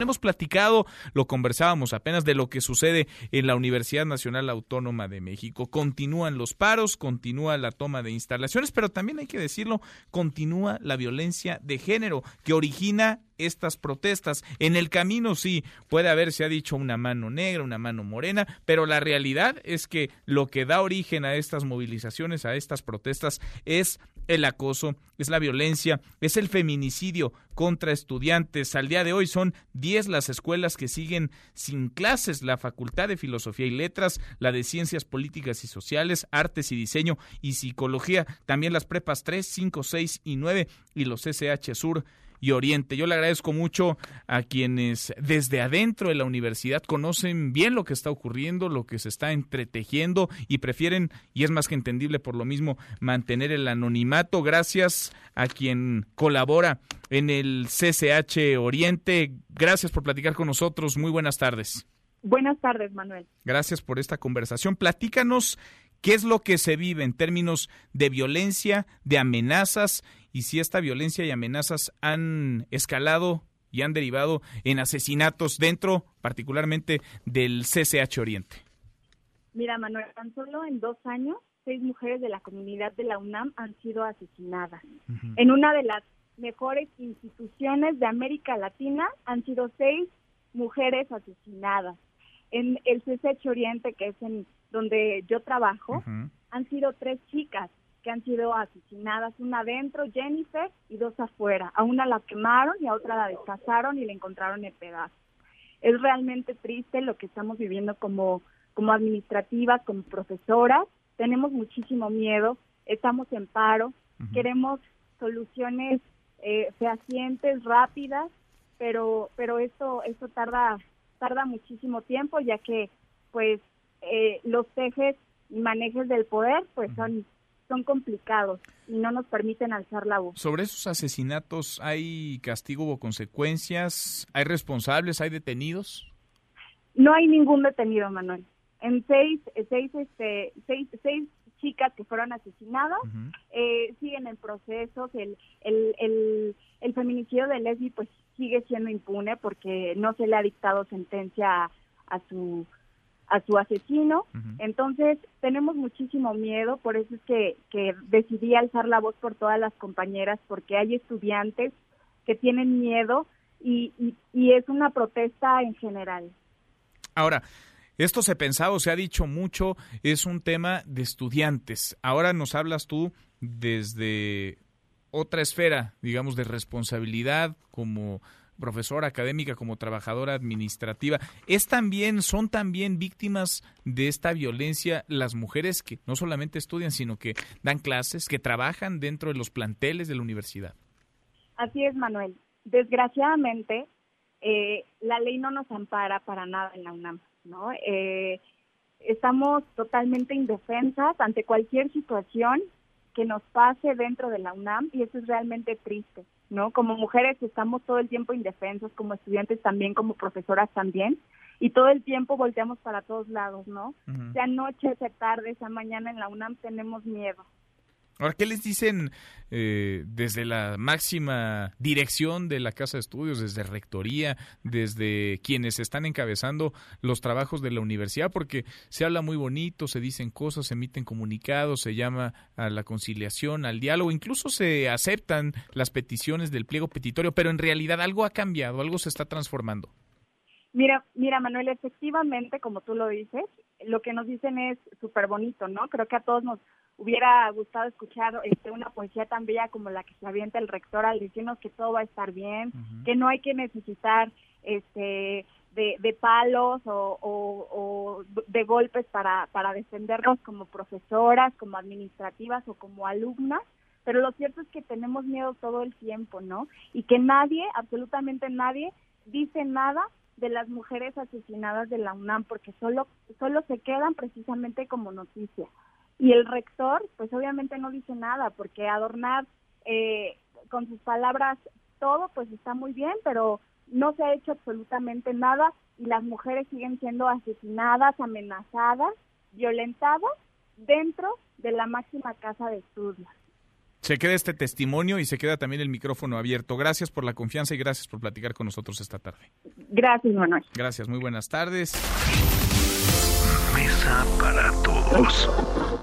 Hemos platicado, lo conversábamos apenas de lo que sucede en la Universidad Nacional Autónoma de México. Continúan los paros, continúa la toma de instalaciones, pero también hay que decirlo, continúa la violencia de género que origina estas protestas. En el camino sí puede haber, se ha dicho, una mano negra, una mano morena, pero la realidad es que lo que da origen a estas movilizaciones, a estas protestas, es el acoso, es la violencia, es el feminicidio contra estudiantes. Al día de hoy son 10 las escuelas que siguen sin clases, la Facultad de Filosofía y Letras, la de Ciencias Políticas y Sociales, Artes y Diseño y Psicología, también las prepas 3, 5, 6 y 9 y los SH Sur y Oriente. Yo le agradezco mucho a quienes desde adentro de la universidad conocen bien lo que está ocurriendo, lo que se está entretejiendo y prefieren, y es más que entendible por lo mismo, mantener el anonimato. Gracias a quien colabora en el CCH Oriente. Gracias por platicar con nosotros. Muy buenas tardes. Buenas tardes, Manuel. Gracias por esta conversación. Platícanos qué es lo que se vive en términos de violencia, de amenazas y si esta violencia y amenazas han escalado y han derivado en asesinatos dentro particularmente del CCH Oriente. Mira, Manuel, tan solo en dos años, seis mujeres de la comunidad de la UNAM han sido asesinadas. En una de las mejores instituciones de América Latina han sido seis mujeres asesinadas. En el CCH Oriente, que es en donde yo trabajo, han sido tres chicas que han sido asesinadas, una adentro, Jennifer, y dos afuera. A una la quemaron y a otra la descasaron y la encontraron en pedazos. Es realmente triste lo que estamos viviendo como, como administrativas, como profesoras. Tenemos muchísimo miedo, estamos en paro, queremos soluciones eh, fehacientes, rápidas, pero, pero esto, esto tarda, tarda muchísimo tiempo, ya que pues eh, los ejes y manejes del poder pues son son complicados y no nos permiten alzar la voz. Sobre esos asesinatos, ¿hay castigo o consecuencias? ¿Hay responsables? ¿Hay detenidos? No hay ningún detenido, Manuel. En seis, seis, este, seis, seis chicas que fueron asesinadas eh, siguen en procesos. El, el, el, el feminicidio de Leslie pues sigue siendo impune porque no se le ha dictado sentencia a, a su a su asesino. Entonces, tenemos muchísimo miedo, por eso es que, que decidí alzar la voz por todas las compañeras, porque hay estudiantes que tienen miedo y, y, es una protesta en general. Ahora, esto se pensaba o se ha dicho mucho, es un tema de estudiantes. Ahora nos hablas tú desde otra esfera, digamos, de responsabilidad como profesora académica como trabajadora administrativa, es también son también víctimas de esta violencia las mujeres que no solamente estudian, sino que dan clases, que trabajan dentro de los planteles de la universidad. Así es, Manuel. Desgraciadamente, eh, la ley no nos ampara para nada en la UNAM, ¿no? Eh, estamos totalmente indefensas ante cualquier situación que nos pase dentro de la UNAM y eso es realmente triste. ¿no? Como mujeres estamos todo el tiempo indefensos, como estudiantes también, como profesoras también, y todo el tiempo volteamos para todos lados, ¿no? Sea noche, sea tarde, sea mañana en la UNAM tenemos miedo. Ahora, ¿qué les dicen eh, desde la máxima dirección de la Casa de Estudios, desde Rectoría, desde quienes están encabezando los trabajos de la universidad? Porque se habla muy bonito, se dicen cosas, se emiten comunicados, se llama a la conciliación, al diálogo, incluso se aceptan las peticiones del pliego petitorio, pero en realidad algo ha cambiado, algo se está transformando. Mira, mira, Manuel, efectivamente, como tú lo dices, lo que nos dicen es súper bonito, ¿no? Creo que a todos nos hubiera gustado escuchar este, una poesía tan bella como la que se avienta el rector al decirnos que todo va a estar bien, que no hay que necesitar este de, de palos o, o, de golpes para, para defendernos como profesoras, como administrativas o como alumnas, pero lo cierto es que tenemos miedo todo el tiempo, ¿no? Y que nadie, absolutamente nadie, dice nada de las mujeres asesinadas de la UNAM porque solo solo se quedan precisamente como noticia. Y el rector, pues obviamente no dice nada, porque adornar eh, con sus palabras todo, pues está muy bien, pero no se ha hecho absolutamente nada y las mujeres siguen siendo asesinadas, amenazadas, violentadas dentro de la máxima casa de estudios. Se queda este testimonio y se queda también el micrófono abierto. Gracias por la confianza y gracias por platicar con nosotros esta tarde. Gracias, Manuel. Gracias, muy buenas tardes. Mesa para todos.